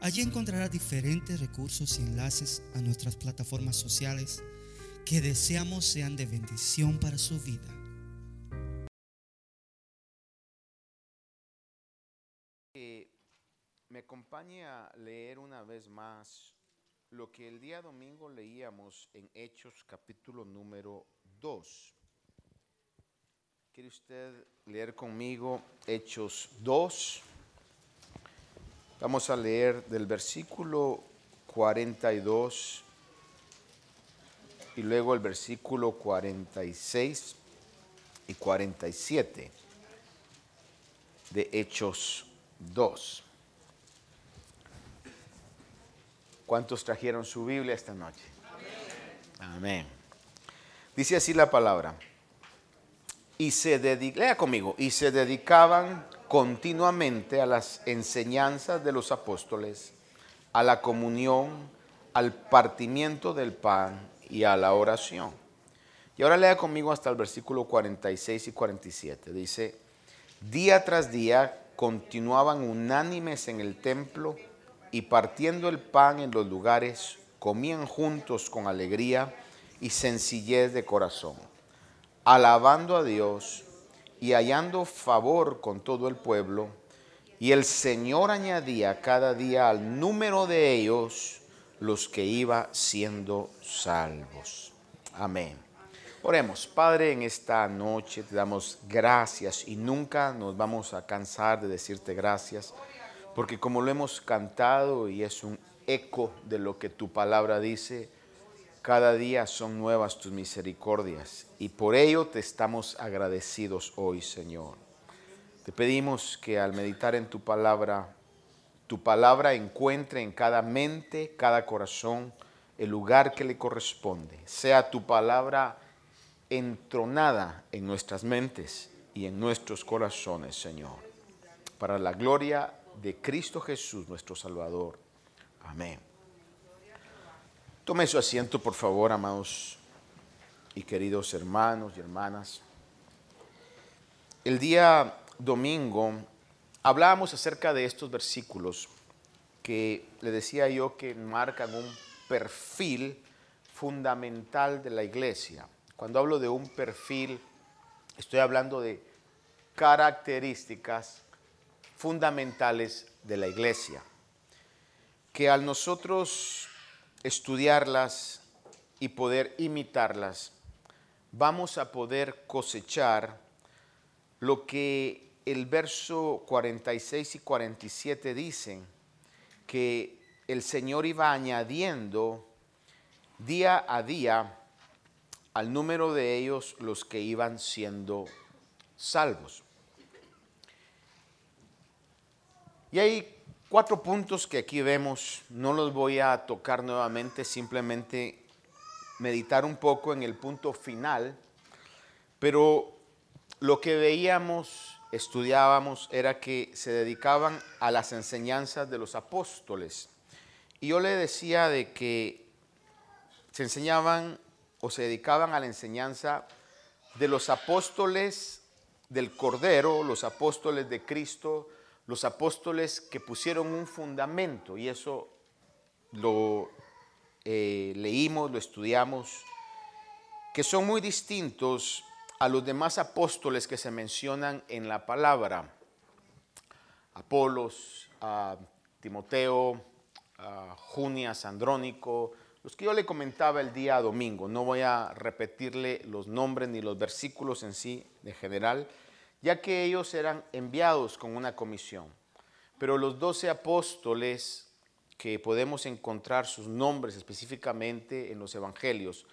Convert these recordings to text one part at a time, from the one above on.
Allí encontrará diferentes recursos y enlaces a nuestras plataformas sociales que deseamos sean de bendición para su vida. me acompañe a leer una vez más lo que el día domingo leíamos en Hechos capítulo número 2. ¿Quiere usted leer conmigo Hechos 2? Vamos a leer del versículo 42 y luego el versículo 46 y 47 de Hechos 2. ¿Cuántos trajeron su Biblia esta noche? Amén. Dice así la palabra. Y se lea conmigo, y se dedicaban continuamente a las enseñanzas de los apóstoles, a la comunión, al partimiento del pan y a la oración. Y ahora lea conmigo hasta el versículo 46 y 47. Dice, día tras día continuaban unánimes en el templo y partiendo el pan en los lugares, comían juntos con alegría y sencillez de corazón, alabando a Dios y hallando favor con todo el pueblo, y el Señor añadía cada día al número de ellos los que iba siendo salvos. Amén. Oremos, Padre, en esta noche te damos gracias y nunca nos vamos a cansar de decirte gracias, porque como lo hemos cantado y es un eco de lo que tu palabra dice, cada día son nuevas tus misericordias y por ello te estamos agradecidos hoy, Señor. Te pedimos que al meditar en tu palabra, tu palabra encuentre en cada mente, cada corazón, el lugar que le corresponde. Sea tu palabra entronada en nuestras mentes y en nuestros corazones, Señor. Para la gloria de Cristo Jesús, nuestro Salvador. Amén. Tome su asiento, por favor, amados y queridos hermanos y hermanas. El día domingo hablábamos acerca de estos versículos que le decía yo que marcan un perfil fundamental de la iglesia. Cuando hablo de un perfil, estoy hablando de características fundamentales de la iglesia. Que al nosotros estudiarlas y poder imitarlas, vamos a poder cosechar lo que el verso 46 y 47 dicen, que el Señor iba añadiendo día a día al número de ellos los que iban siendo salvos. Y hay Cuatro puntos que aquí vemos, no los voy a tocar nuevamente, simplemente meditar un poco en el punto final, pero lo que veíamos, estudiábamos, era que se dedicaban a las enseñanzas de los apóstoles. Y yo le decía de que se enseñaban o se dedicaban a la enseñanza de los apóstoles del Cordero, los apóstoles de Cristo, los apóstoles que pusieron un fundamento, y eso lo eh, leímos, lo estudiamos, que son muy distintos a los demás apóstoles que se mencionan en la palabra. Apolos, Timoteo, a Junias, Andrónico, los que yo le comentaba el día domingo. No voy a repetirle los nombres ni los versículos en sí de general, ya que ellos eran enviados con una comisión. Pero los doce apóstoles, que podemos encontrar sus nombres específicamente en los evangelios,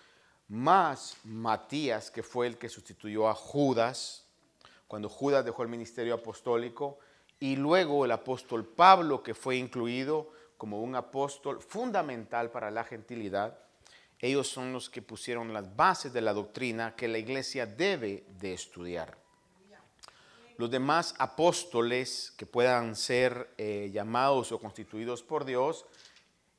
más Matías, que fue el que sustituyó a Judas, cuando Judas dejó el ministerio apostólico, y luego el apóstol Pablo, que fue incluido como un apóstol fundamental para la gentilidad. Ellos son los que pusieron las bases de la doctrina que la iglesia debe de estudiar. Los demás apóstoles que puedan ser eh, llamados o constituidos por Dios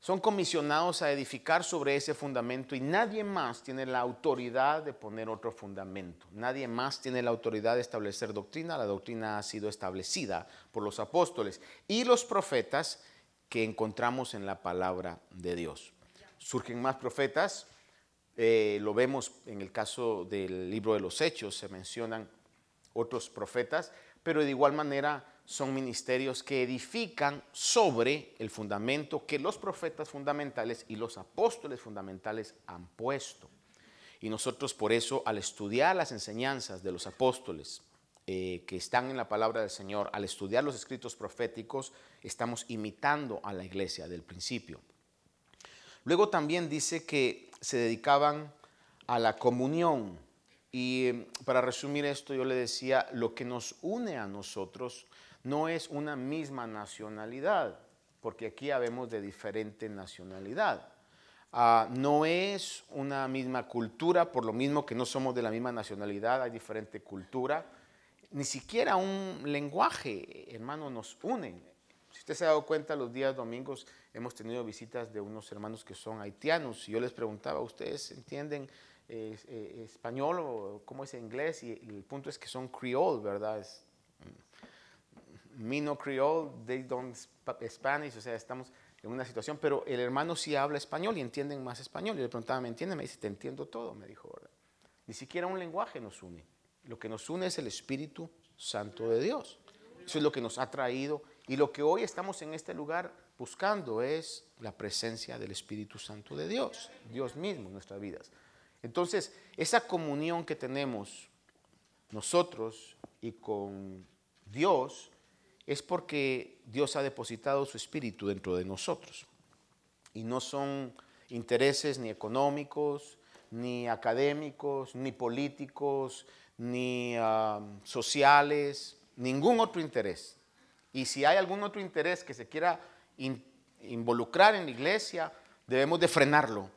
son comisionados a edificar sobre ese fundamento y nadie más tiene la autoridad de poner otro fundamento. Nadie más tiene la autoridad de establecer doctrina. La doctrina ha sido establecida por los apóstoles y los profetas que encontramos en la palabra de Dios. Surgen más profetas, eh, lo vemos en el caso del libro de los Hechos, se mencionan otros profetas, pero de igual manera son ministerios que edifican sobre el fundamento que los profetas fundamentales y los apóstoles fundamentales han puesto. Y nosotros por eso al estudiar las enseñanzas de los apóstoles eh, que están en la palabra del Señor, al estudiar los escritos proféticos, estamos imitando a la iglesia del principio. Luego también dice que se dedicaban a la comunión. Y eh, para resumir esto, yo le decía, lo que nos une a nosotros no es una misma nacionalidad, porque aquí habemos de diferente nacionalidad. Ah, no es una misma cultura, por lo mismo que no somos de la misma nacionalidad, hay diferente cultura. Ni siquiera un lenguaje, hermano, nos une. Si usted se ha dado cuenta, los días domingos hemos tenido visitas de unos hermanos que son haitianos y yo les preguntaba, ¿ustedes entienden eh, eh, español o cómo es inglés? Y, el punto es que son creole, ¿verdad? Mino Creole, they don't Spanish, o sea, estamos en una situación, pero el hermano sí habla español y entienden más español. Y le preguntaba, ¿me entiende? Me dice, te entiendo todo, me dijo, ¿verdad? Ni siquiera un lenguaje nos une. Lo que nos une es el Espíritu Santo de Dios. Eso es lo que nos ha traído. Y lo que hoy estamos en este lugar buscando es la presencia del Espíritu Santo de Dios, Dios mismo en nuestras vidas. Entonces, esa comunión que tenemos nosotros y con Dios es porque Dios ha depositado su espíritu dentro de nosotros. Y no son intereses ni económicos, ni académicos, ni políticos, ni sociales, ningún otro interés. Y si hay algún otro interés que se quiera involucrar en la iglesia, debemos de frenarlo,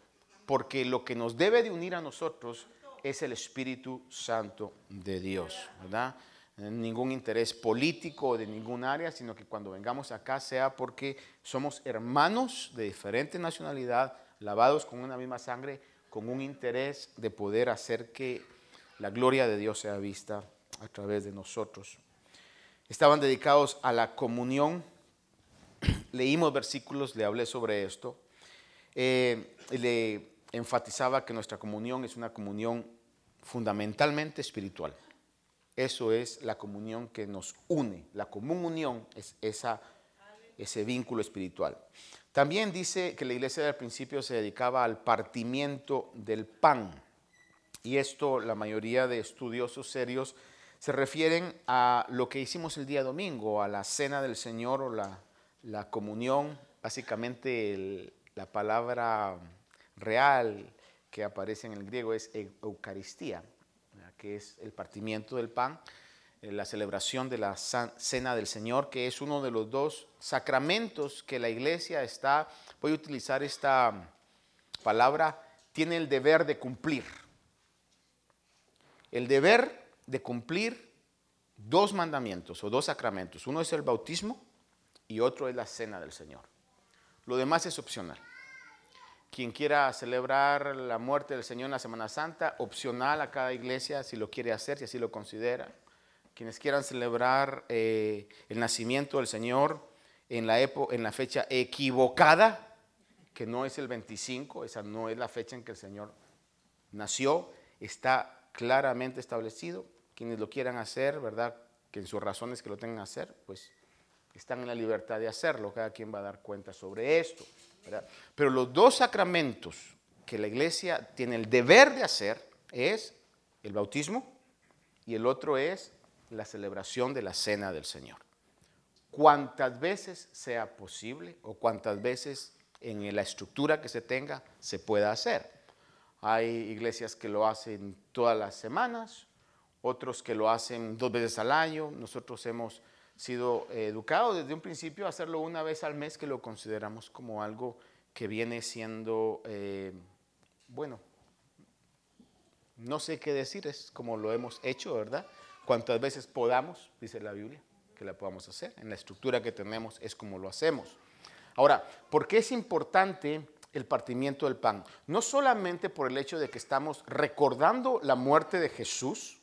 porque lo que nos debe de unir a nosotros es el Espíritu Santo de Dios, ¿verdad? ningún interés político de ningún área, sino que cuando vengamos acá sea porque somos hermanos de diferente nacionalidad, lavados con una misma sangre, con un interés de poder hacer que la gloria de Dios sea vista a través de nosotros. Estaban dedicados a la comunión. Leímos versículos, le hablé sobre esto. Eh, le enfatizaba que nuestra comunión es una comunión fundamentalmente espiritual. Eso es la comunión que nos une. La común unión es ese vínculo espiritual. También dice que la iglesia del principio se dedicaba al partimiento del pan. Y esto la mayoría de estudiosos serios se refieren a lo que hicimos el día domingo, a la cena del Señor o la, la comunión. Básicamente la palabra real que aparece en el griego es Eucaristía que es el partimiento del pan, eh, la celebración de la cena del Señor, que es uno de los dos sacramentos que la iglesia está, voy a utilizar esta palabra, tiene el deber de cumplir. El deber de cumplir dos mandamientos o dos sacramentos. Uno es el bautismo y otro es la cena del Señor. Lo demás es opcional. Quien quiera celebrar la muerte del Señor en la Semana Santa, opcional a cada iglesia si lo quiere hacer, si así lo considera. Quienes quieran celebrar eh, el nacimiento del Señor en la, en la fecha equivocada, que no es el 25, esa no es la fecha en que el Señor nació, está claramente establecido. Quienes lo quieran hacer, ¿verdad? Que en sus razones que lo tengan que hacer, pues están en la libertad de hacerlo. Cada quien va a dar cuenta sobre esto. Pero los dos sacramentos que la iglesia tiene el deber de hacer es el bautismo y el otro es la celebración de la cena del Señor. Cuantas veces sea posible o cuantas veces en la estructura que se tenga se pueda hacer. Hay iglesias que lo hacen todas las semanas, otros que lo hacen dos veces al año. Nosotros hemos sido educados desde un principio a hacerlo una vez al mes, que lo consideramos como algo que viene siendo, eh, bueno, no sé qué decir, es como lo hemos hecho, ¿verdad? Cuantas veces podamos, dice la Biblia, que la podamos hacer. En la estructura que tenemos es como lo hacemos. Ahora, ¿por qué es importante el partimiento del pan? No solamente por el hecho de que estamos recordando la muerte de Jesús,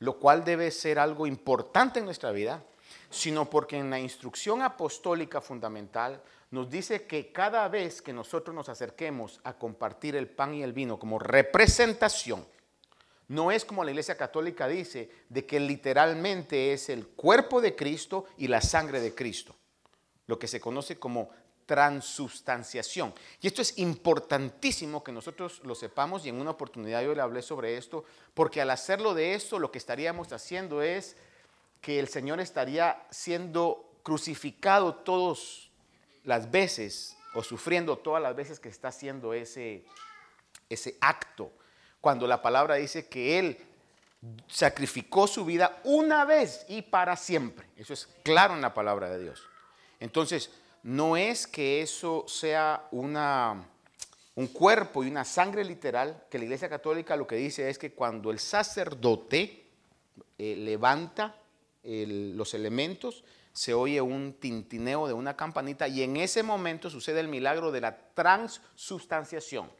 lo cual debe ser algo importante en nuestra vida, sino porque en la instrucción apostólica fundamental nos dice que cada vez que nosotros nos acerquemos a compartir el pan y el vino como representación, no es como la Iglesia Católica dice, de que literalmente es el cuerpo de Cristo y la sangre de Cristo, lo que se conoce como transubstanciación. Y esto es importantísimo que nosotros lo sepamos y en una oportunidad yo le hablé sobre esto, porque al hacerlo de esto lo que estaríamos haciendo es que el Señor estaría siendo crucificado todas las veces o sufriendo todas las veces que está haciendo ese, ese acto cuando la palabra dice que Él sacrificó su vida una vez y para siempre. Eso es claro en la palabra de Dios. Entonces, no es que eso sea un cuerpo y una sangre literal, que la Iglesia Católica lo que dice es que cuando el sacerdote eh, levanta los elementos, se oye un tintineo de una campanita y en ese momento sucede el milagro de la transubstanciación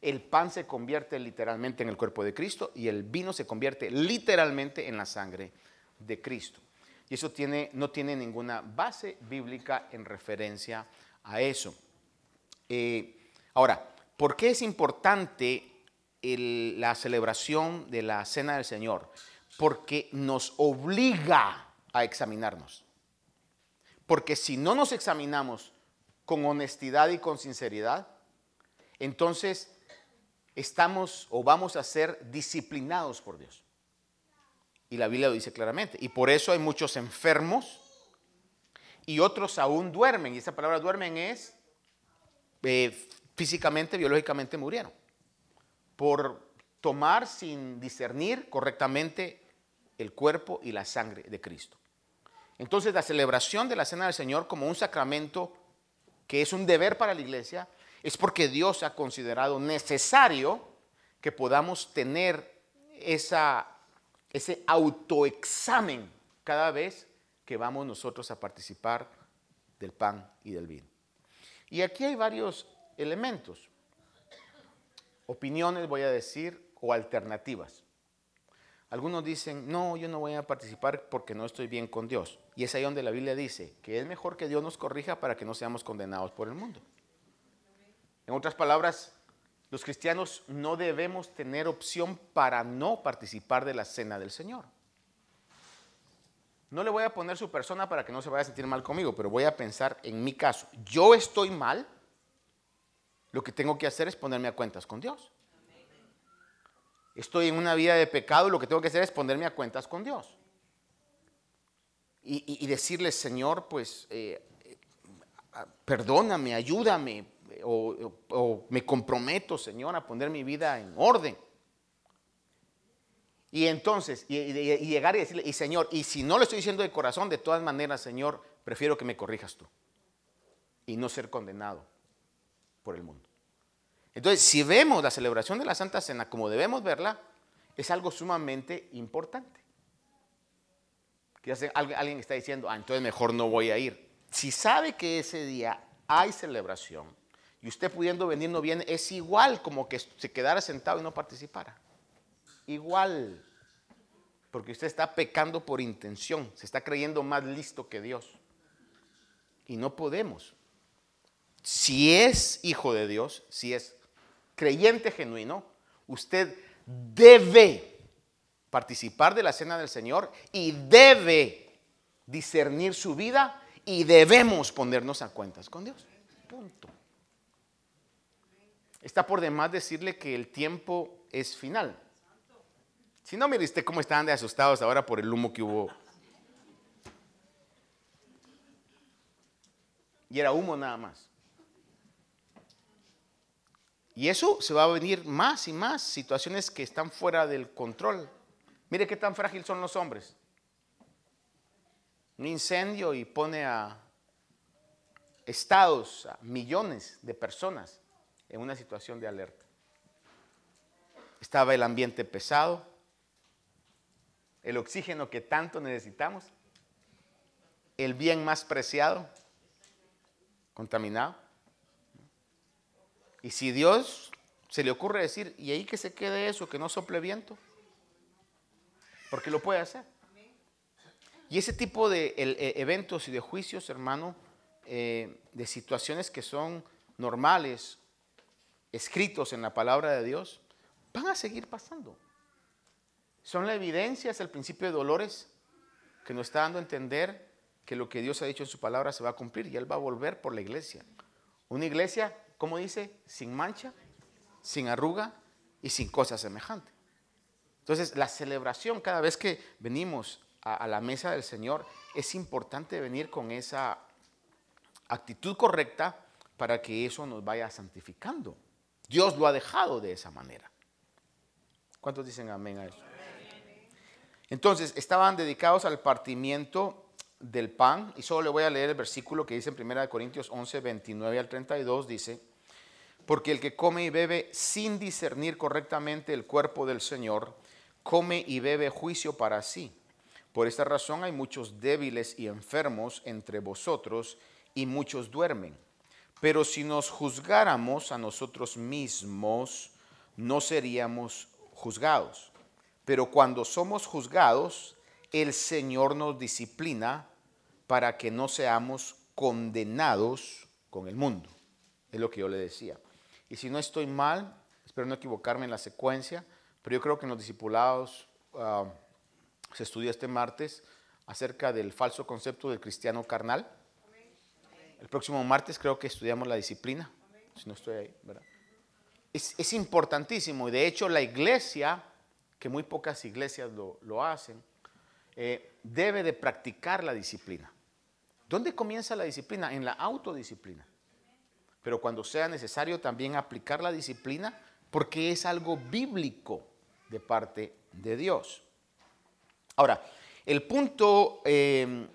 el pan se convierte literalmente en el cuerpo de Cristo y el vino se convierte literalmente en la sangre de Cristo. Y eso no tiene ninguna base bíblica en referencia a eso. Eh, ahora, ¿por qué es importante la celebración de la Cena del Señor? Porque nos obliga a examinarnos. Porque si no nos examinamos con honestidad y con sinceridad, entonces estamos o vamos a ser disciplinados por Dios. Y la Biblia lo dice claramente. Y por eso hay muchos enfermos y otros aún duermen. Y esa palabra duermen es eh, físicamente, biológicamente murieron. Por tomar sin discernir correctamente el cuerpo y la sangre de Cristo. Entonces la celebración de la Cena del Señor como un sacramento que es un deber para la iglesia, es porque Dios ha considerado necesario que podamos tener esa, ese autoexamen cada vez que vamos nosotros a participar del pan y del vino. Y aquí hay varios elementos, opiniones voy a decir, o alternativas. Algunos dicen, no, yo no voy a participar porque no estoy bien con Dios. Y es ahí donde la Biblia dice que es mejor que Dios nos corrija para que no seamos condenados por el mundo. En otras palabras, los cristianos no debemos tener opción para no participar de la cena del Señor. No le voy a poner su persona para que no se vaya a sentir mal conmigo, pero voy a pensar en mi caso. Yo estoy mal, lo que tengo que hacer es ponerme a cuentas con Dios. Estoy en una vida de pecado, lo que tengo que hacer es ponerme a cuentas con Dios. Y, decirle, Señor, pues, eh, eh, perdóname, ayúdame, o, me comprometo, Señor, a poner mi vida en orden. Y entonces, y, llegar y decirle, y Señor, y si no lo estoy diciendo de corazón, de todas maneras, Señor, prefiero que me corrijas tú y no ser condenado por el mundo. Entonces, si vemos la celebración de la Santa Cena como debemos verla, es algo sumamente importante. Que alguien está diciendo, ah, entonces mejor no voy a ir. Si sabe que ese día hay celebración, y usted pudiendo venir no viene, es igual como que se quedara sentado y no participara. Igual. Porque usted está pecando por intención, se está creyendo más listo que Dios. Y no podemos. Si es hijo de Dios, si es creyente genuino, usted debe participar de la cena del Señor y debe discernir su vida y debemos ponernos a cuentas con Dios. Punto. Está por demás decirle que el tiempo es final. Si no, mire cómo están de asustados ahora por el humo que hubo. Y era humo nada más. Y eso se va a venir más y más, situaciones que están fuera del control. Mire qué tan frágil son los hombres. un incendio y pone a estados, a millones de personas en una situación de alerta. Estaba el ambiente pesado, el oxígeno que tanto necesitamos, el bien más preciado, contaminado. Y si Dios se le ocurre decir, y ahí que se quede eso, que no sople viento, porque lo puede hacer. Y ese tipo de e, eventos y de juicios, hermano, eh, de situaciones que son normales, escritos en la palabra de Dios, van a seguir pasando. Son la evidencia, es el principio de dolores que nos está dando a entender que lo que Dios ha dicho en su palabra se va a cumplir y Él va a volver por la iglesia. Una iglesia, como dice, sin mancha, sin arruga y sin cosa semejante. Entonces, la celebración, cada vez que venimos a, la mesa del Señor, es importante venir con esa actitud correcta para que eso nos vaya santificando. Dios lo ha dejado de esa manera. ¿Cuántos dicen amén a eso? Entonces, estaban dedicados al partimiento del pan, y solo le voy a leer el versículo que dice en 1 Corintios 11, 29 al 32, dice, porque el que come y bebe sin discernir correctamente el cuerpo del Señor, come y bebe juicio para sí. Por esta razón hay muchos débiles y enfermos entre vosotros, y muchos duermen. Pero si nos juzgáramos a nosotros mismos, no seríamos juzgados. Pero cuando somos juzgados, el Señor nos disciplina para que no seamos condenados con el mundo. Es lo que yo le decía. Y si no estoy mal, espero no equivocarme en la secuencia, pero yo creo que en los discipulados ah, se estudia este martes acerca del falso concepto del cristiano carnal. El próximo martes creo que estudiamos la disciplina, si no estoy ahí, ¿verdad? Es, importantísimo y de hecho la iglesia, que muy pocas iglesias lo, lo hacen, eh, debe de practicar la disciplina. ¿Dónde comienza la disciplina? En la autodisciplina. Pero cuando sea necesario también aplicar la disciplina porque es algo bíblico de parte de Dios. Ahora, el punto eh,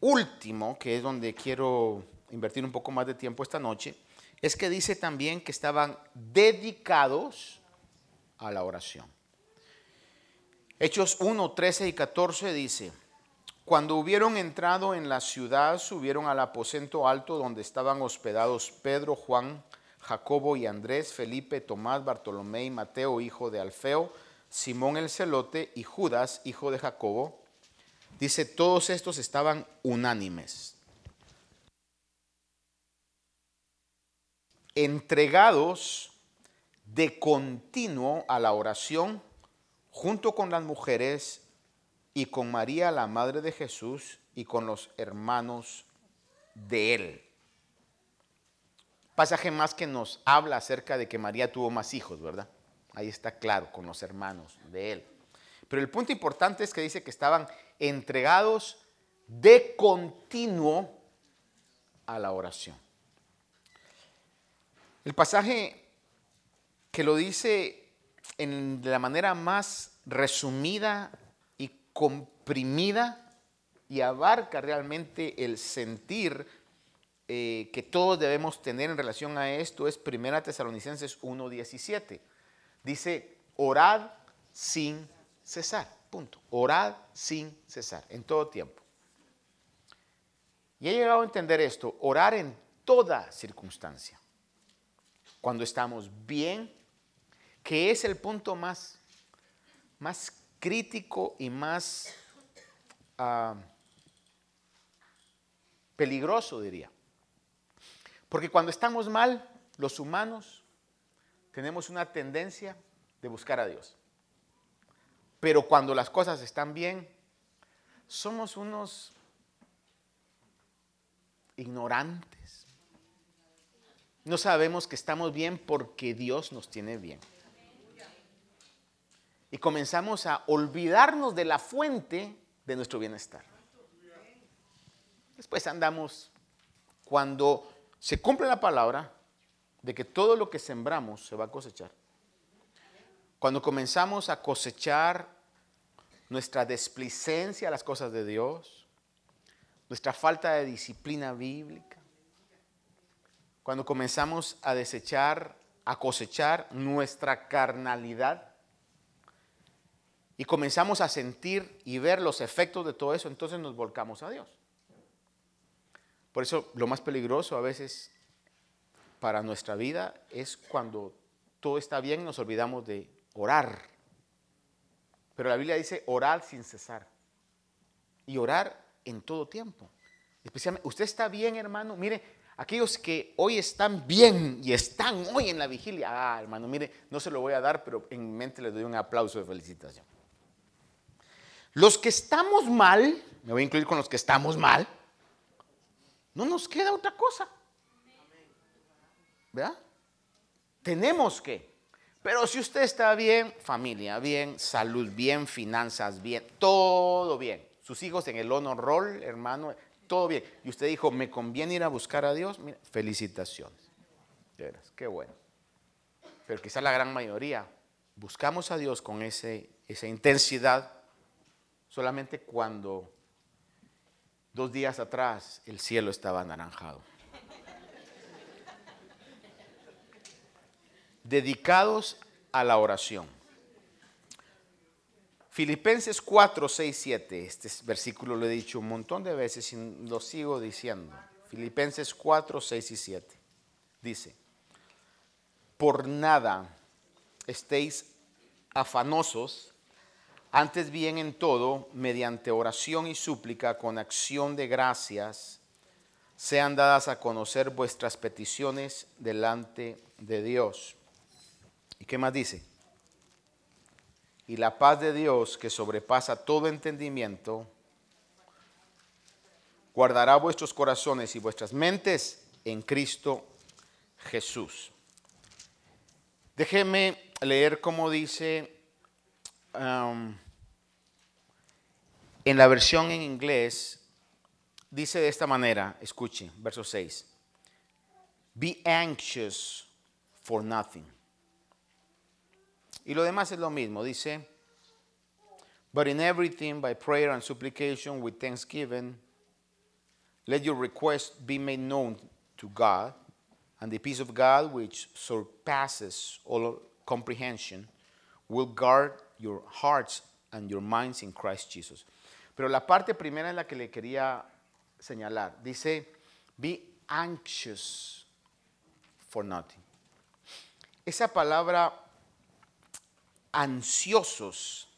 último, que es donde quiero invertir un poco más de tiempo esta noche, es que dice también que estaban dedicados a la oración. Hechos 1, 13 y 14 dice, cuando hubieron entrado en la ciudad, subieron al aposento alto donde estaban hospedados Pedro, Juan, Jacobo y Andrés, Felipe, Tomás, Bartolomé y Mateo, hijo de Alfeo, Simón el celote y Judas, hijo de Jacobo. Dice, todos estos estaban unánimes, entregados de continuo a la oración junto con las mujeres y con María, la madre de Jesús, y con los hermanos de él. Pasaje más que nos habla acerca de que María tuvo más hijos, ¿verdad? Ahí está claro, con los hermanos de él. Pero el punto importante es que dice que estaban entregados de continuo a la oración. El pasaje que lo dice en la manera más resumida y comprimida y abarca realmente el sentir eh, que todos debemos tener en relación a esto es 1 Tesalonicenses 1.17. Dice, orad sin cesar, punto. Orad sin cesar, en todo tiempo. Y he llegado a entender esto, orar en toda circunstancia. Cuando estamos bien, que es el punto más, más crítico y más ah, peligroso, diría. Porque cuando estamos mal, los humanos tenemos una tendencia de buscar a Dios. Pero cuando las cosas están bien, somos unos ignorantes. No sabemos que estamos bien porque Dios nos tiene bien y comenzamos a olvidarnos de la fuente de nuestro bienestar. Después andamos, cuando se cumple la palabra de que todo lo que sembramos se va a cosechar, cuando comenzamos a cosechar nuestra desplicencia a las cosas de Dios, nuestra falta de disciplina bíblica, cuando comenzamos a desechar, a cosechar nuestra carnalidad y comenzamos a sentir y ver los efectos de todo eso, entonces nos volcamos a Dios. Por eso lo más peligroso a veces para nuestra vida es cuando todo está bien y nos olvidamos de orar. Pero la Biblia dice orar sin cesar. Y orar en todo tiempo. Especialmente, usted está bien, hermano. Mire, aquellos que hoy están bien y están hoy en la vigilia. Ah, hermano, mire, no se lo voy a dar, pero en mi mente le doy un aplauso de felicitación. Los que estamos mal, me voy a incluir con los que estamos mal, no nos queda otra cosa. ¿Verdad? Tenemos que. Pero si usted está bien, familia bien, salud bien, finanzas bien, todo bien. Sus hijos en el honor roll, hermano, todo bien. Y usted dijo, me conviene ir a buscar a Dios. Mira, felicitaciones. qué bueno. Pero quizá la gran mayoría buscamos a Dios con ese, esa intensidad solamente cuando dos días atrás el cielo estaba anaranjado. dedicados a la oración. Filipenses 4, 6, 7. Este versículo lo he dicho un montón de veces y lo sigo diciendo. Filipenses 4, 6 y 7. Dice, por nada estéis afanosos, antes bien en todo, mediante oración y súplica con acción de gracias, sean dadas a conocer vuestras peticiones delante de Dios. ¿Y qué más dice? Y la paz de Dios que sobrepasa todo entendimiento, guardará vuestros corazones y vuestras mentes en Cristo Jesús. Déjeme leer cómo dice um, en la versión en inglés, dice de esta manera, escuche, verso 6, be anxious for nothing. Y lo demás es lo mismo. Dice, but in everything by prayer and supplication with thanksgiving, let your request be made known to God, and the peace of God, which surpasses all comprehension, will guard your hearts and your minds in Christ Jesus. Pero la parte primera en la que le quería señalar, dice, be anxious for nothing. Esa palabra ansiosos.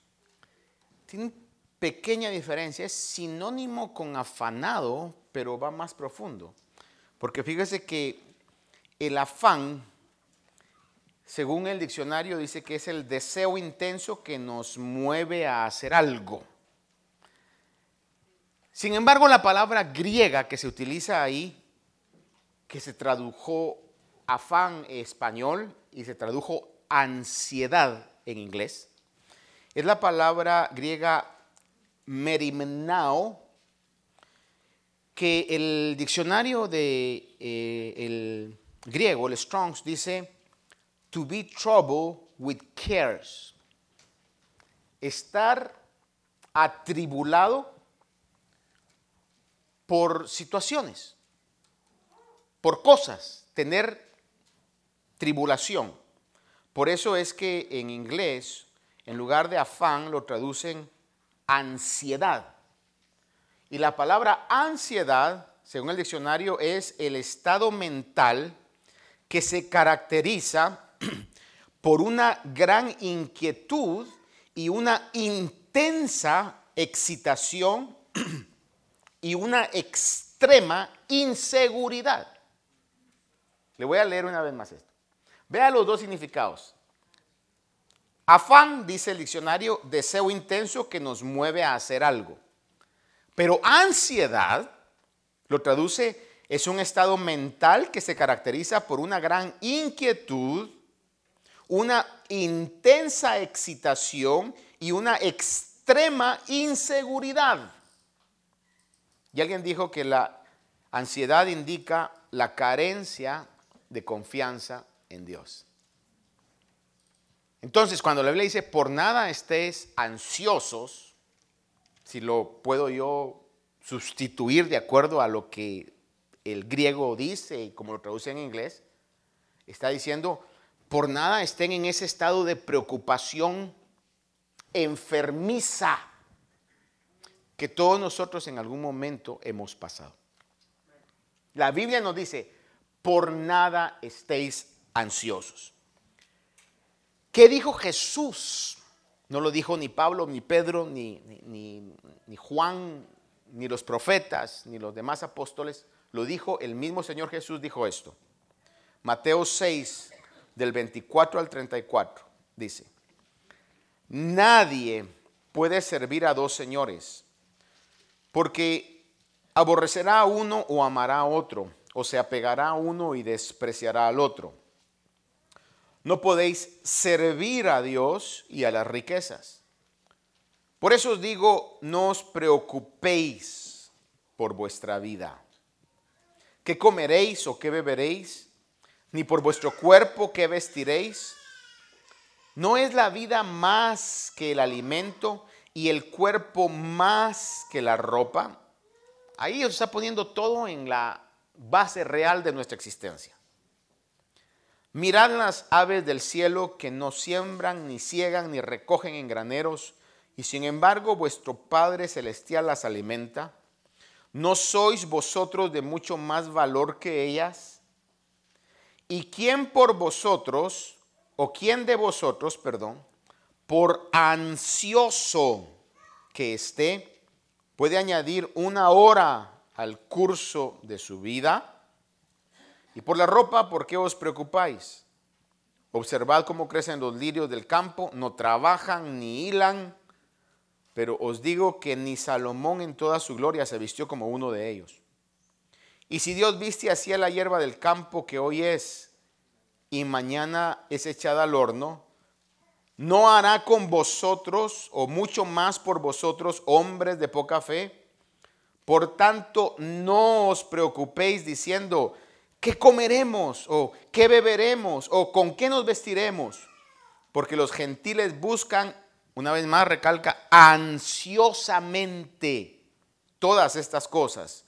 Tiene pequeña diferencia, es sinónimo con afanado, pero va más profundo. Porque fíjese que el afán, según el diccionario, dice que es el deseo intenso que nos mueve a hacer algo. Sin embargo, la palabra griega que se utiliza ahí, que se tradujo afán español y se tradujo ansiedad en inglés, es la palabra griega merimnao, que el diccionario de eh, el griego, el Strongs, dice to be trouble with cares. Estar atribulado por situaciones, por cosas, tener tribulación. Por eso es que en inglés, en lugar de afán, lo traducen ansiedad. Y la palabra ansiedad, según el diccionario, es el estado mental que se caracteriza por una gran inquietud y una intensa excitación y una extrema inseguridad. Le voy a leer una vez más esto. Vea los dos significados. Afán, dice el diccionario, deseo intenso que nos mueve a hacer algo. Pero ansiedad, lo traduce, es un estado mental que se caracteriza por una gran inquietud, una intensa excitación y una extrema inseguridad. Y alguien dijo que la ansiedad indica la carencia de confianza en Dios. Entonces, cuando la Biblia dice, por nada estés ansiosos, si lo puedo yo sustituir de acuerdo a lo que el griego dice y como lo traduce en inglés, está diciendo, por nada estén en ese estado de preocupación enfermiza que todos nosotros en algún momento hemos pasado. La Biblia nos dice, por nada estéis ansiosos. ¿Qué dijo Jesús? No lo dijo ni Pablo, ni Pedro, ni, ni, ni, Juan, ni los profetas, ni los demás apóstoles. Lo dijo el mismo Señor Jesús, dijo esto. Mateo 6, del 24 al 34, dice, nadie puede servir a dos señores, porque aborrecerá a uno o amará a otro, o se apegará a uno y despreciará al otro. No podéis servir a Dios y a las riquezas. Por eso os digo, no os preocupéis por vuestra vida. ¿Qué comeréis o qué beberéis? Ni por vuestro cuerpo qué vestiréis. ¿No es la vida más que el alimento y el cuerpo más que la ropa? Ahí os está poniendo todo en la base real de nuestra existencia. Mirad las aves del cielo que no siembran, ni ciegan, ni recogen en graneros, y sin embargo vuestro Padre Celestial las alimenta. ¿No sois vosotros de mucho más valor que ellas? ¿Y quién por vosotros, o quién de vosotros, perdón, por ansioso que esté, puede añadir una hora al curso de su vida? Y por la ropa, ¿por qué os preocupáis? Observad cómo crecen los lirios del campo, no trabajan ni hilan, pero os digo que ni Salomón en toda su gloria se vistió como uno de ellos. Y si Dios viste así a la hierba del campo que hoy es y mañana es echada al horno, ¿no hará con vosotros o mucho más por vosotros hombres de poca fe? Por tanto, no os preocupéis diciendo, ¿qué comeremos? ¿O qué beberemos? ¿O con qué nos vestiremos? Porque los gentiles buscan, una vez más recalca, ansiosamente todas estas cosas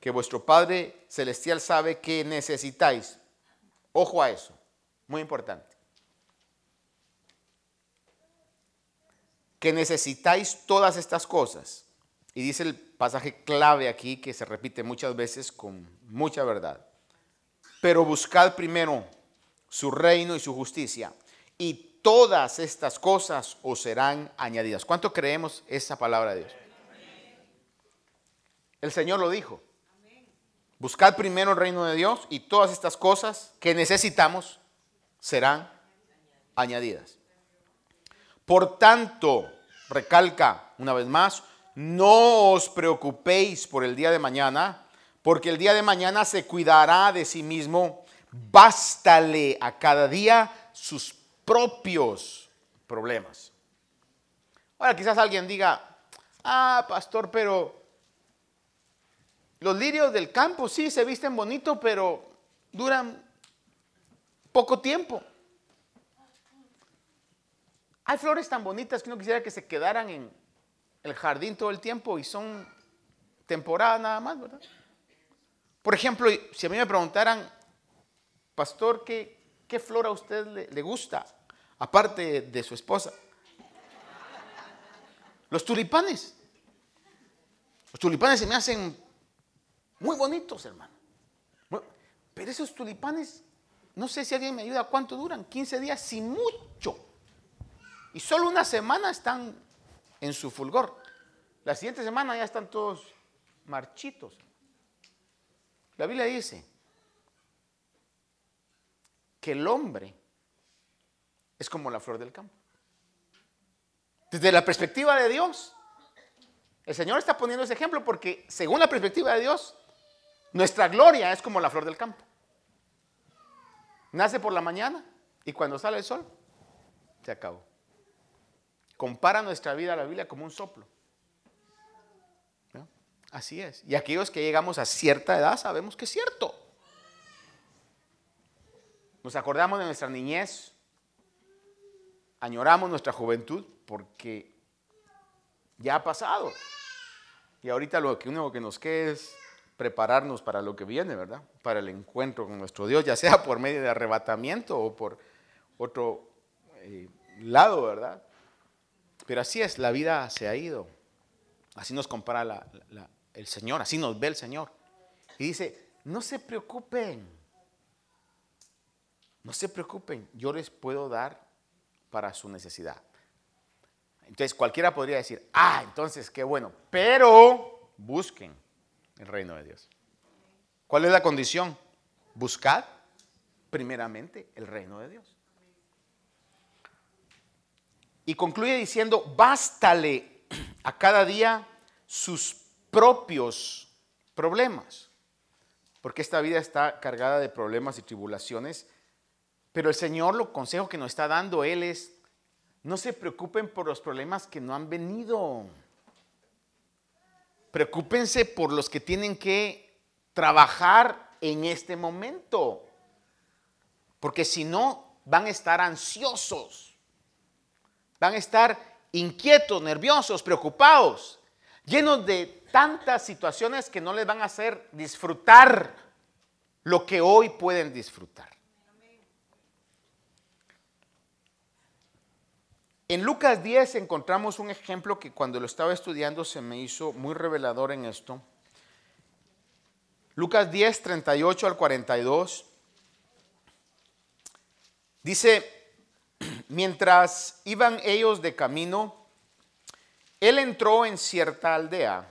que vuestro Padre Celestial sabe que necesitáis. Ojo a eso, muy importante. Que necesitáis todas estas cosas. Y dice el pasaje clave aquí que se repite muchas veces con mucha verdad pero buscad primero su reino y su justicia, y todas estas cosas os serán añadidas. ¿Cuánto creemos esa palabra de Dios? El Señor lo dijo. Buscad primero el reino de Dios y todas estas cosas que necesitamos serán añadidas. Por tanto, recalca una vez más, no os preocupéis por el día de mañana, porque el día de mañana se cuidará de sí mismo. Bástale a cada día sus propios problemas. Ahora quizás alguien diga, ah, pastor, pero los lirios del campo sí se visten bonito, pero duran poco tiempo. Hay flores tan bonitas que uno quisiera que se quedaran en el jardín todo el tiempo y son temporada nada más, ¿verdad? Por ejemplo, si a mí me preguntaran, pastor, ¿qué, qué flor a usted le, gusta? Aparte de su esposa. Los tulipanes. Los tulipanes se me hacen muy bonitos, hermano. Pero esos tulipanes, no sé si alguien me ayuda, ¿cuánto duran? 15 días, sin mucho. Y solo una semana están en su fulgor. La siguiente semana ya están todos marchitos. La Biblia dice que el hombre es como la flor del campo. Desde la perspectiva de Dios, el Señor está poniendo ese ejemplo porque según la perspectiva de Dios, nuestra gloria es como la flor del campo. Nace por la mañana y cuando sale el sol, se acabó. Compara nuestra vida a la Biblia como un soplo. Así es. Y aquellos que llegamos a cierta edad sabemos que es cierto. Nos acordamos de nuestra niñez, añoramos nuestra juventud porque ya ha pasado. Y ahorita lo único que nos queda es prepararnos para lo que viene, ¿verdad? Para el encuentro con nuestro Dios, ya sea por medio de arrebatamiento o por otro eh, lado, ¿verdad? Pero así es, la vida se ha ido. Así nos compara el Señor, así nos ve el Señor. Y dice, no se preocupen, no se preocupen, yo les puedo dar para su necesidad. Entonces cualquiera podría decir, ah, entonces qué bueno, pero busquen el reino de Dios. ¿Cuál es la condición? Buscad primeramente el reino de Dios. Y concluye diciendo, bástale a cada día sus propios problemas. Porque esta vida está cargada de problemas y tribulaciones. Pero el Señor lo consejo que nos está dando Él es, no se preocupen por los problemas que no han venido. Preocúpense por los que tienen que trabajar en este momento. Porque si no, van a estar ansiosos. Van a estar inquietos, nerviosos, preocupados, llenos de tantas situaciones que no les van a hacer disfrutar lo que hoy pueden disfrutar. En Lucas 10 encontramos un ejemplo que cuando lo estaba estudiando se me hizo muy revelador en esto. Lucas 10, 38 al 42. Dice, mientras iban ellos de camino, él entró en cierta aldea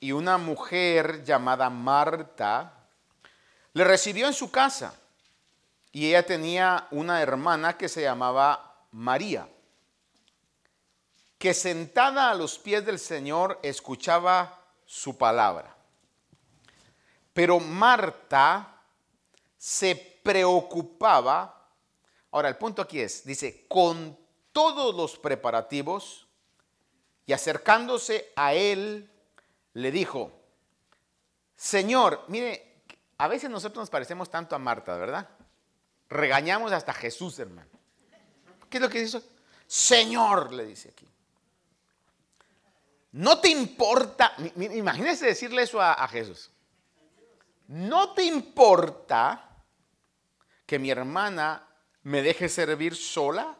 y una mujer llamada Marta le recibió en su casa y ella tenía una hermana que se llamaba María que sentada a los pies del Señor escuchaba su palabra. Pero Marta se preocupaba, ahora el punto aquí es, dice, con todos los preparativos y acercándose a él, le dijo, Señor, mire, a veces nosotros nos parecemos tanto a Marta, ¿verdad? Regañamos hasta Jesús, hermano. ¿Qué es lo que dice? Señor, le dice aquí. No te importa, imagínese decirle eso a, a Jesús. No te importa que mi hermana me deje servir sola.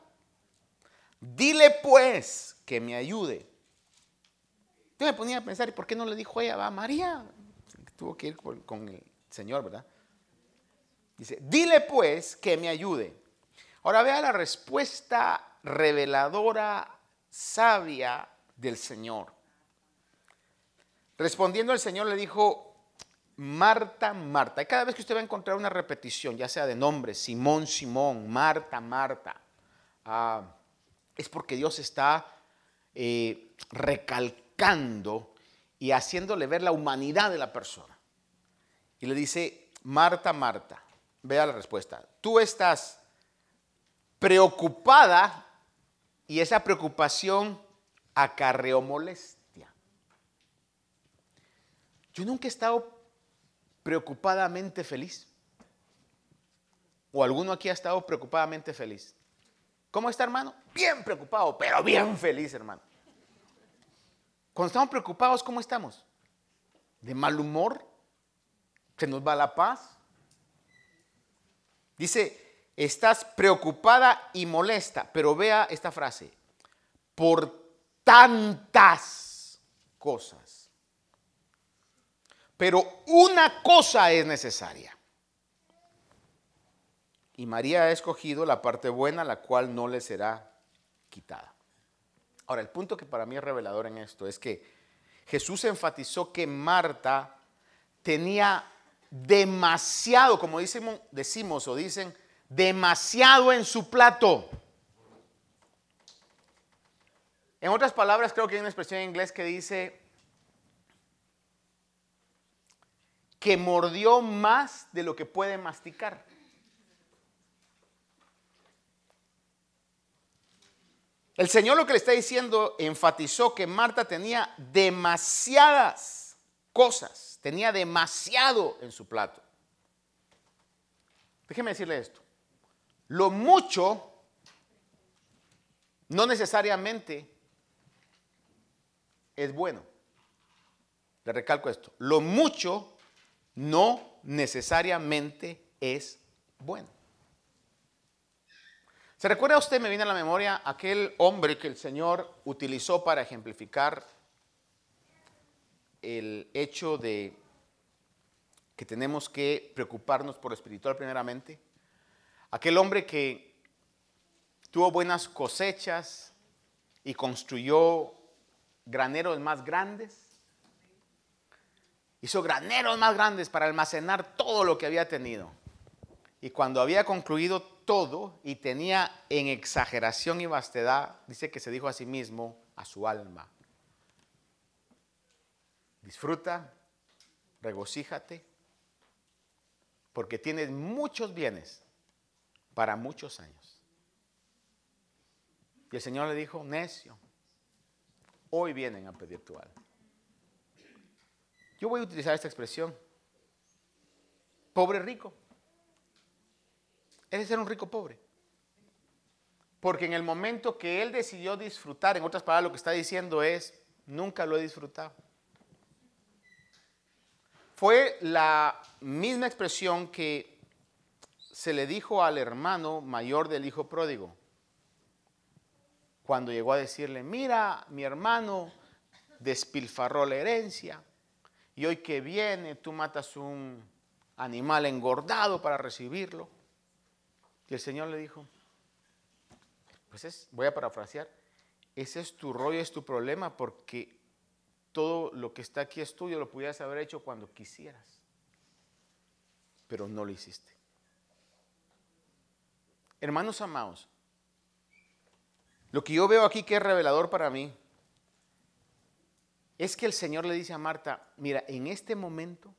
Dile pues que me ayude. Yo me ponía a pensar, ¿y por qué no le dijo ella? Va, María. Tuvo que ir con el Señor, ¿verdad? Dice, dile pues que me ayude. Ahora vea la respuesta reveladora, sabia del Señor. Respondiendo el Señor le dijo, Marta, Marta. Y cada vez que usted va a encontrar una repetición, ya sea de nombre, Simón, Simón, Marta, Marta, ah, es porque Dios está eh, recalcando y haciéndole ver la humanidad de la persona. Y le dice, Marta, Marta, vea la respuesta. Tú estás preocupada y esa preocupación acarreó molestia. Yo nunca he estado preocupadamente feliz. ¿O alguno aquí ha estado preocupadamente feliz? ¿Cómo está, hermano? Bien preocupado, pero bien feliz, hermano. Cuando estamos preocupados, ¿cómo estamos? ¿De mal humor? ¿Se nos va la paz? Dice, estás preocupada y molesta, pero vea esta frase, por tantas cosas. Pero una cosa es necesaria. Y María ha escogido la parte buena, la cual no le será quitada. Ahora, el punto que para mí es revelador en esto es que Jesús enfatizó que Marta tenía demasiado, como decimos, o dicen, demasiado en su plato. En otras palabras, creo que hay una expresión en inglés que dice, que mordió más de lo que puede masticar. El Señor lo que le está diciendo enfatizó que Marta tenía demasiadas cosas, tenía demasiado en su plato. Déjeme decirle esto. Lo mucho no necesariamente es bueno. le recalco esto, lo mucho no necesariamente es bueno. ¿Se recuerda usted, me viene a la memoria, aquel hombre que el Señor utilizó para ejemplificar el hecho de que tenemos que preocuparnos por lo espiritual primeramente? Aquel hombre que tuvo buenas cosechas y construyó graneros más grandes. Hizo graneros más grandes para almacenar todo lo que había tenido. Y cuando había concluido todo y tenía en exageración y vastedad, dice que se dijo a sí mismo, a su alma, disfruta, regocíjate, porque tienes muchos bienes para muchos años. Y el Señor le dijo, necio, hoy vienen a pedir tu alma. Yo voy a utilizar esta expresión. Pobre rico. Ese era un rico pobre. Porque en el momento que él decidió disfrutar, en otras palabras lo que está diciendo es, nunca lo he disfrutado. Fue la misma expresión que se le dijo al hermano mayor del hijo pródigo cuando llegó a decirle, mira, mi hermano despilfarró la herencia y hoy que viene tú matas un animal engordado para recibirlo. Y el Señor le dijo, pues es, voy a parafrasear, ese es tu rollo, es tu problema porque todo lo que está aquí es tuyo, lo pudieras haber hecho cuando quisieras, pero no lo hiciste. Hermanos amados, lo que yo veo aquí que es revelador para mí es que el Señor le dice a Marta, mira, en este momento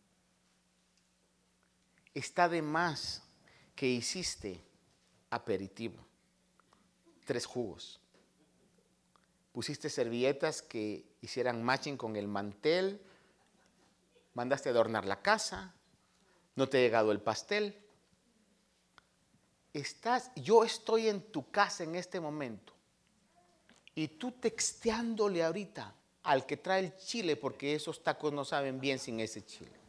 está de más que hiciste aperitivo, tres jugos. Pusiste servilletas que hicieran matching con el mantel, mandaste adornar la casa, no te ha llegado el pastel. Estás, yo estoy en tu casa en este momento y tú texteándole ahorita al que trae el chile, porque esos tacos no saben bien sin ese chile.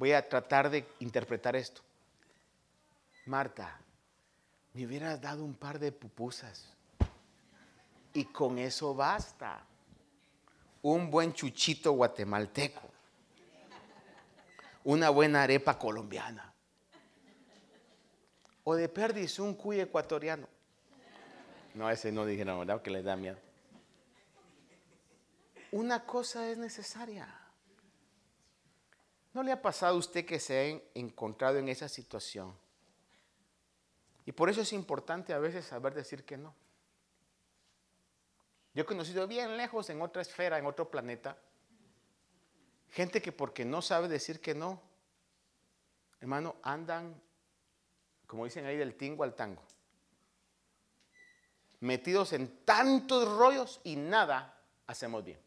Voy a tratar de interpretar esto. Marta, me hubieras dado un par de pupusas y con eso basta. Un buen chuchito guatemalteco. Una buena arepa colombiana o de perdiz un cuy ecuatoriano. No, ese no dijeron, ¿verdad? Que le da miedo. Una cosa es necesaria. ¿No le ha pasado a usted que se ha encontrado en esa situación? Y por eso es importante a veces saber decir que no. Yo he conocido bien lejos en otra esfera, en otro planeta, gente que porque no sabe decir que no, hermano, andan como dicen ahí, del tingo al tango. Metidos en tantos rollos y nada hacemos bien.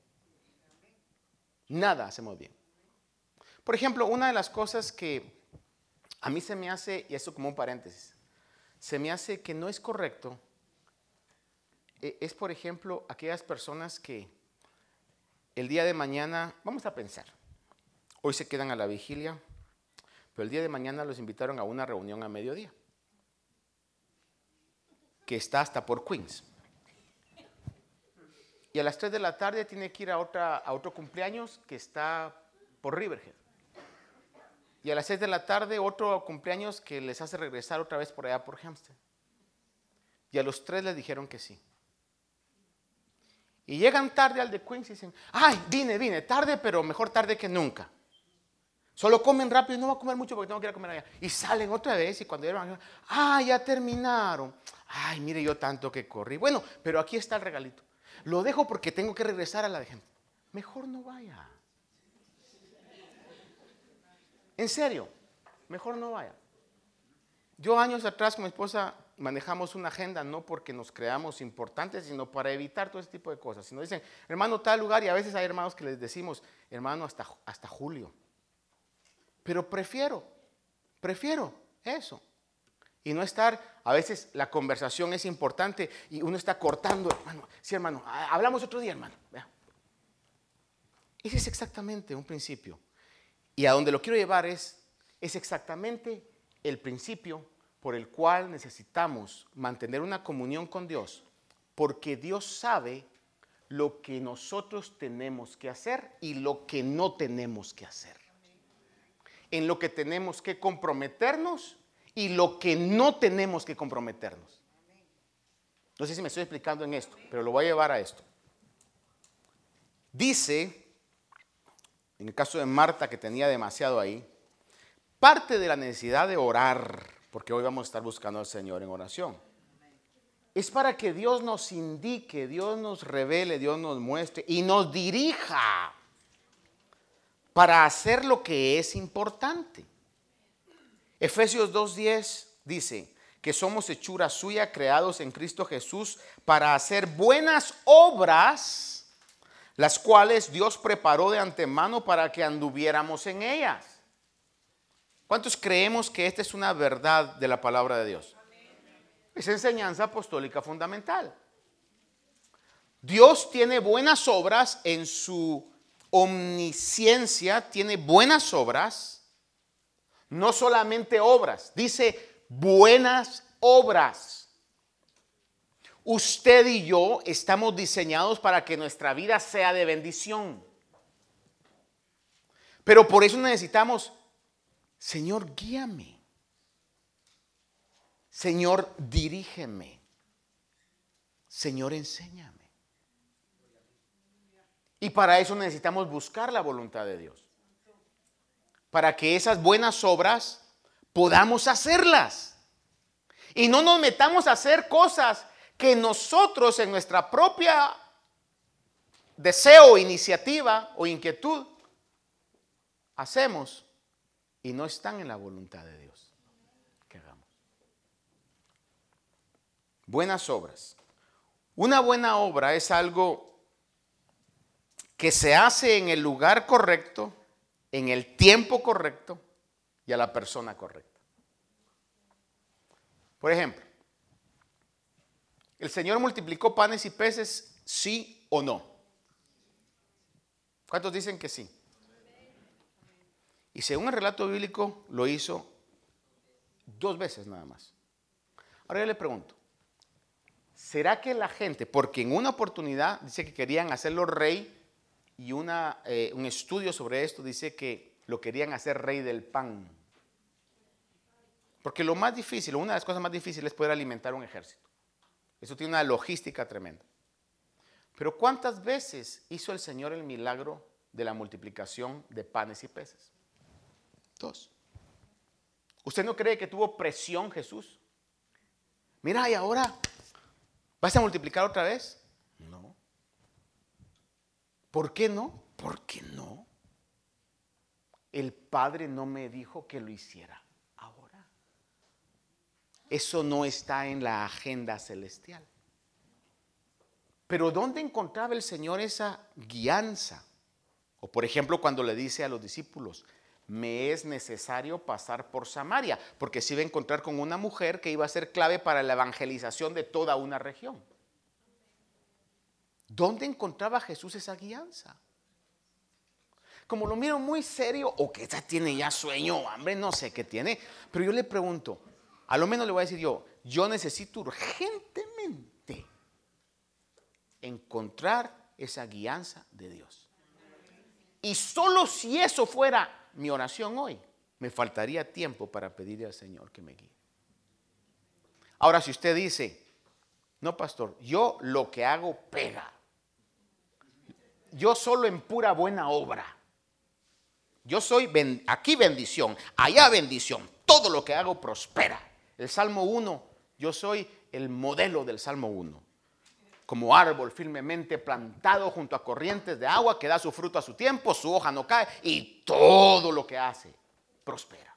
Nada hacemos bien. Por ejemplo, una de las cosas que a mí se me hace, y esto como un paréntesis, se me hace que no es correcto, e, es por ejemplo aquellas personas que el día de mañana, vamos a pensar, hoy se quedan a la vigilia, pero el día de mañana los invitaron a una reunión a mediodía, que está hasta por Queens. Y a las 3 de la tarde tiene que ir a, otra, a otro cumpleaños que está por Riverhead. Y a las 6 de la tarde otro cumpleaños que les hace regresar otra vez por allá por Hampstead. Y a los tres les dijeron que sí. Y llegan tarde al de Queens y dicen, ay, vine, vine, tarde, pero mejor tarde que nunca. Solo comen rápido y no va a comer mucho porque tengo que ir a comer allá. Y salen otra vez y cuando llegan, ah, ya terminaron. Ay, mire yo tanto que corrí. Bueno, pero aquí está el regalito. Lo dejo porque tengo que regresar a la de gente. Mejor no vaya. En serio, mejor no vaya. Yo años atrás con mi esposa manejamos una agenda no porque nos creamos importantes, sino para evitar todo ese tipo de cosas. Si nos dicen, hermano, tal lugar, y a veces hay hermanos que les decimos, hermano, hasta, hasta julio. Pero prefiero, prefiero eso. Y no estar, a veces la conversación es importante y uno está cortando, hermano. Sí, hermano, hablamos otro día, hermano. Ese es exactamente un principio. Y a donde lo quiero llevar es, es exactamente el principio por el cual necesitamos mantener una comunión con Dios, porque Dios sabe lo que nosotros tenemos que hacer y lo que no tenemos que hacer. En lo que tenemos que comprometernos y lo que no tenemos que comprometernos. No sé si me estoy explicando en esto, pero lo voy a llevar a esto. Dice, en el caso de Marta que tenía demasiado ahí, parte de la necesidad de orar, porque hoy vamos a estar buscando al Señor en oración, es para que Dios nos indique, Dios nos revele, Dios nos muestre y nos dirija para hacer lo que es importante. Efesios 2.10 dice que somos hechura suya, creados en Cristo Jesús, para hacer buenas obras, las cuales Dios preparó de antemano para que anduviéramos en ellas. ¿Cuántos creemos que esta es una verdad de la palabra de Dios? Es enseñanza apostólica fundamental. Dios tiene buenas obras en su omnisciencia, tiene buenas obras no solamente obras, dice buenas obras. Usted y yo estamos diseñados para que nuestra vida sea de bendición. Pero por eso necesitamos, Señor, guíame. Señor, dirígeme. Señor, enséñame. Y para eso necesitamos buscar la voluntad de Dios para que esas buenas obras podamos hacerlas. Y no nos metamos a hacer cosas que nosotros en nuestra propia deseo, iniciativa o inquietud hacemos y no están en la voluntad de Dios que hagamos. Buenas obras. Una buena obra es algo que se hace en el lugar correcto en el tiempo correcto y a la persona correcta. Por ejemplo, ¿el Señor multiplicó panes y peces, sí o no? ¿Cuántos dicen que sí? Y según el relato bíblico, lo hizo dos veces nada más. Ahora yo le pregunto, ¿será que la gente, porque en una oportunidad dice que querían hacerlo rey y una, eh, un estudio sobre esto dice que lo querían hacer rey del pan. Porque lo más difícil, una de las cosas más difíciles es poder alimentar un ejército. Eso tiene una logística tremenda. Pero ¿cuántas veces hizo el Señor el milagro de la multiplicación de panes y peces? Dos. ¿Usted no cree que tuvo presión Jesús? Mira, y ahora, ¿vas a multiplicar otra vez? ¿Por qué no? ¿Por qué no? El Padre no me dijo que lo hiciera. Eso no está en la agenda celestial. Pero ¿dónde encontraba el Señor esa guianza? O por ejemplo cuando le dice a los discípulos, me es necesario pasar por Samaria, porque se iba a encontrar con una mujer que iba a ser clave para la evangelización de toda una región. ¿Dónde encontraba Jesús esa guianza? Como lo miro muy serio, o que tiene ya sueño, hambre, no sé qué tiene, pero yo le pregunto, a lo menos le voy a decir yo, yo necesito urgentemente encontrar esa guianza de Dios. Y solo si eso fuera mi oración hoy, me faltaría tiempo para pedirle al Señor que me guíe. Ahora, si usted dice, no, pastor, yo lo que hago pega yo solo en pura buena obra. Yo soy aquí bendición, allá bendición. Todo lo que hago prospera. El Salmo 1, yo soy el modelo del Salmo 1. Como árbol firmemente plantado junto a corrientes de agua que da su fruto a su tiempo, su hoja no cae y todo lo que hace prospera.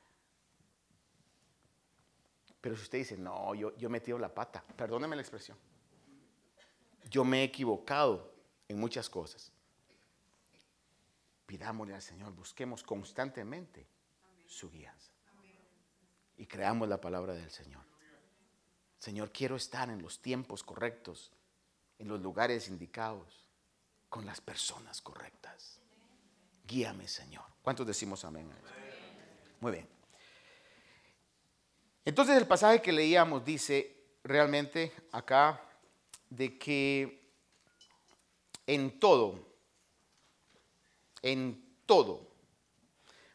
Pero si usted dice, no, yo, he metido la pata, perdóneme la expresión. Yo me he equivocado en muchas cosas pidámosle al Señor, busquemos constantemente su guianza. Y creamos la palabra del Señor. Señor, quiero estar en los tiempos correctos, en los lugares indicados, con las personas correctas. Guíame, Señor. ¿Cuántos decimos amén? Muy bien. Entonces el pasaje que leíamos dice realmente acá de que en todo, en todo,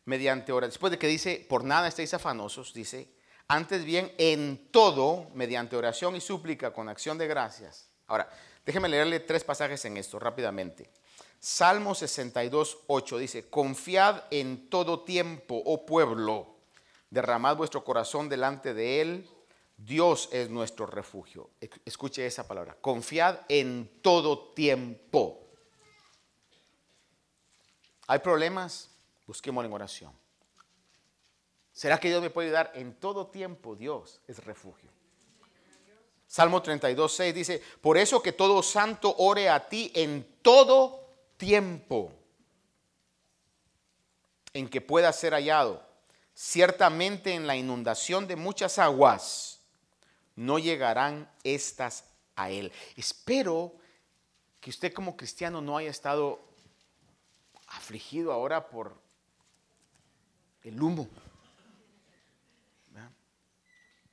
mediante oración, después de que dice, por nada estéis afanosos, dice, antes bien, en todo, mediante oración y súplica con acción de gracias. Ahora, déjeme leerle tres pasajes en esto rápidamente. Salmo 62, 8 dice, confiad en todo tiempo, oh pueblo, derramad vuestro corazón delante de él, Dios es nuestro refugio. Escuche esa palabra, confiad en todo tiempo. ¿Hay problemas? Busquemos en oración. ¿Será que Dios me puede ayudar? En todo tiempo Dios es refugio. Salmo 32, 6 dice, por eso que todo santo ore a ti en todo tiempo en que pueda ser hallado. Ciertamente en la inundación de muchas aguas no llegarán estas a él. Espero que usted como cristiano no haya estado afligido ahora por el humo.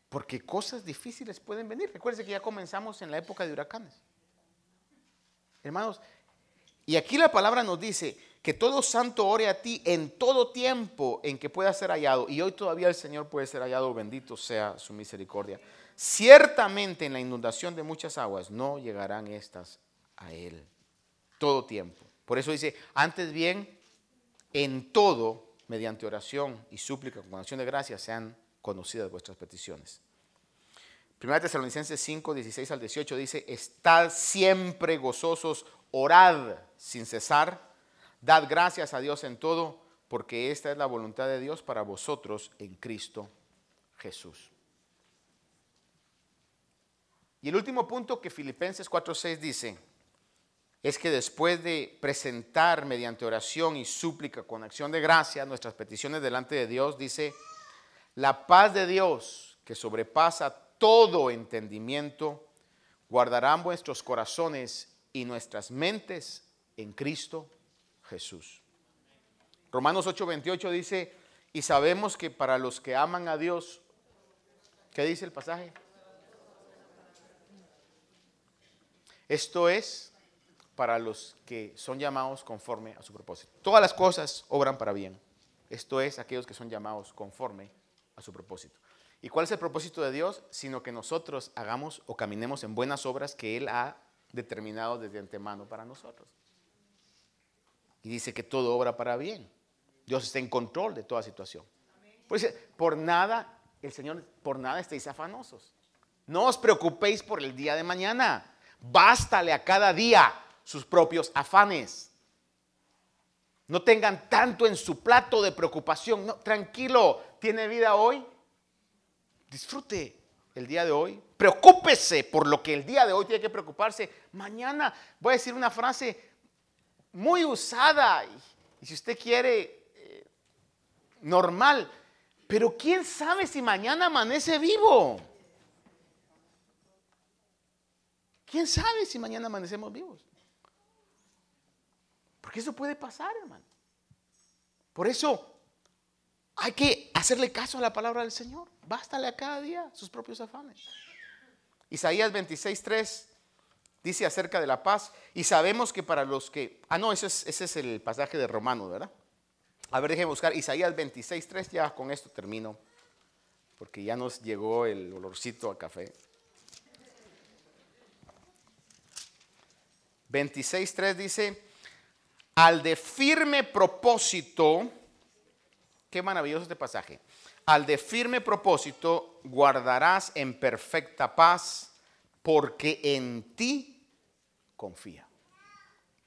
Porque cosas difíciles pueden venir. Recuerde que ya comenzamos en la época de huracanes. Hermanos, y aquí la palabra nos dice que todo santo ore a ti en todo tiempo en que pueda ser hallado. Y hoy todavía el Señor puede ser hallado, bendito sea su misericordia. Ciertamente en la inundación de muchas aguas no llegarán estas a Él. Todo tiempo. Por eso dice, antes bien, en todo, mediante oración y súplica con acción de gracia, sean conocidas vuestras peticiones. Primera Tesalonicenses 5, 16 al 18 dice, estad siempre gozosos, orad sin cesar, dad gracias a Dios en todo, porque esta es la voluntad de Dios para vosotros en Cristo Jesús. Y el último punto que Filipenses 4:6 dice es que después de presentar mediante oración y súplica con acción de gracia nuestras peticiones delante de Dios, dice, la paz de Dios que sobrepasa todo entendimiento, guardarán vuestros corazones y nuestras mentes en Cristo Jesús. Romanos 8:28 dice, y sabemos que para los que aman a Dios, ¿qué dice el pasaje? Esto es para los que son llamados conforme a su propósito. Todas las cosas obran para bien. Esto es aquellos que son llamados conforme a su propósito. ¿Y cuál es el propósito de Dios? Sino que nosotros hagamos o caminemos en buenas obras que Él ha determinado desde antemano para nosotros. Y dice que todo obra para bien. Dios está en control de toda situación. Pues por nada, el Señor, por nada estéis afanosos. No os preocupéis por el día de mañana Bástale a cada día sus propios afanes. No tengan tanto en su plato de preocupación. No, tranquilo, tiene vida hoy. Disfrute el día de hoy. Preocúpese por lo que el día de hoy tiene que preocuparse. Mañana voy a decir una frase muy usada y, si usted quiere, eh, normal. Pero quién sabe si mañana amanece vivo. ¿Quién sabe si mañana amanecemos vivos? Porque eso puede pasar, hermano. Por eso hay que hacerle caso a la palabra del Señor. Bástale a cada día sus propios afanes. Isaías 26.3 dice acerca de la paz y sabemos que para los que... Ah, no, ese es, ese es el pasaje de Romanos, ¿verdad? A ver, déjenme buscar Isaías 26.3, ya con esto termino, porque ya nos llegó el olorcito a café. 26.3 dice, al de firme propósito, qué maravilloso este pasaje, al de firme propósito guardarás en perfecta paz porque en ti confía.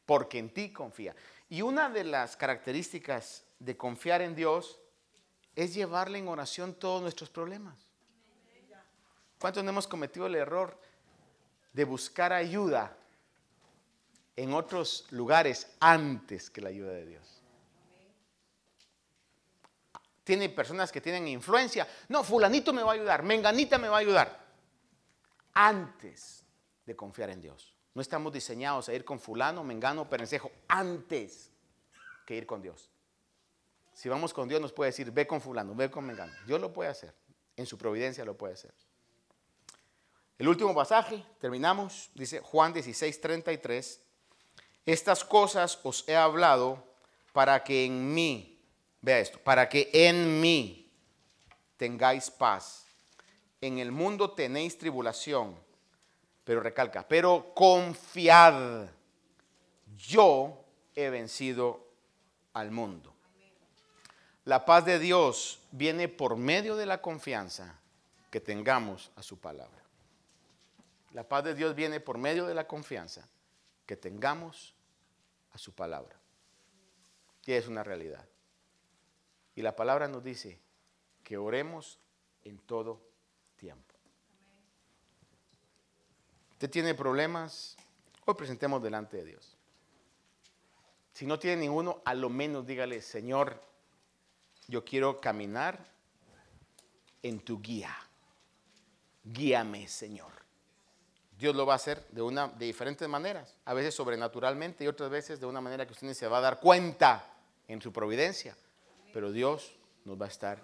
Porque en ti confía. Y una de las características de confiar en Dios es llevarle en oración todos nuestros problemas. ¿Cuántos no hemos cometido el error de buscar ayuda en otros lugares antes que la ayuda de Dios. Tiene personas que tienen influencia. No, fulanito me va a ayudar, menganita me va a ayudar. antes de confiar en Dios. No estamos diseñados a ir con fulano, mengano, perencejo antes que ir con Dios. Si vamos con Dios nos puede decir, ve con fulano, ve con mengano. Dios lo puede hacer. En su providencia lo puede hacer. El último pasaje, terminamos, dice Juan 16, 33. Estas cosas os he hablado para que en mí, vea esto, para que en mí tengáis paz. En el mundo tenéis tribulación pero recalca, pero confiad, yo he vencido al mundo. La paz de Dios viene por medio de la confianza que tengamos a su palabra. La paz de Dios viene por medio de la confianza que tengamos a su palabra. Y es una realidad. Y la palabra nos dice que oremos en todo tiempo. ¿Usted tiene problemas? Hoy presentemos delante de Dios. Si no tiene ninguno, a lo menos dígale, Señor, yo quiero caminar en tu guía. Guíame, Señor. Dios lo va a hacer de, una, de diferentes maneras, a veces sobrenaturalmente y otras veces de una manera que usted se va a dar cuenta en su providencia. Pero Dios nos va a estar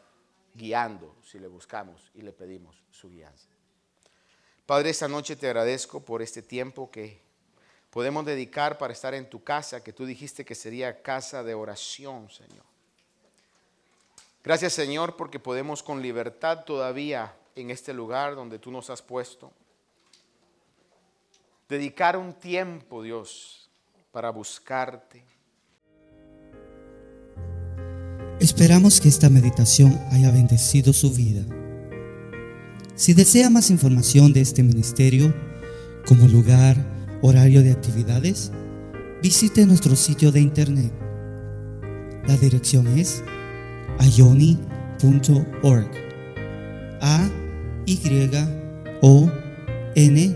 guiando si le buscamos y le pedimos su guianza. Padre, esta noche te agradezco por este tiempo que podemos dedicar para estar en tu casa, que tú dijiste que sería casa de oración, Señor. Gracias, Señor, porque podemos con libertad todavía en este lugar donde tú nos has puesto. Dedicar un tiempo, Dios, para buscarte. Esperamos que esta meditación haya bendecido su vida. Si desea más información de este ministerio, como lugar, horario de actividades, visite nuestro sitio de internet. La dirección es ayoni.org. A Y O N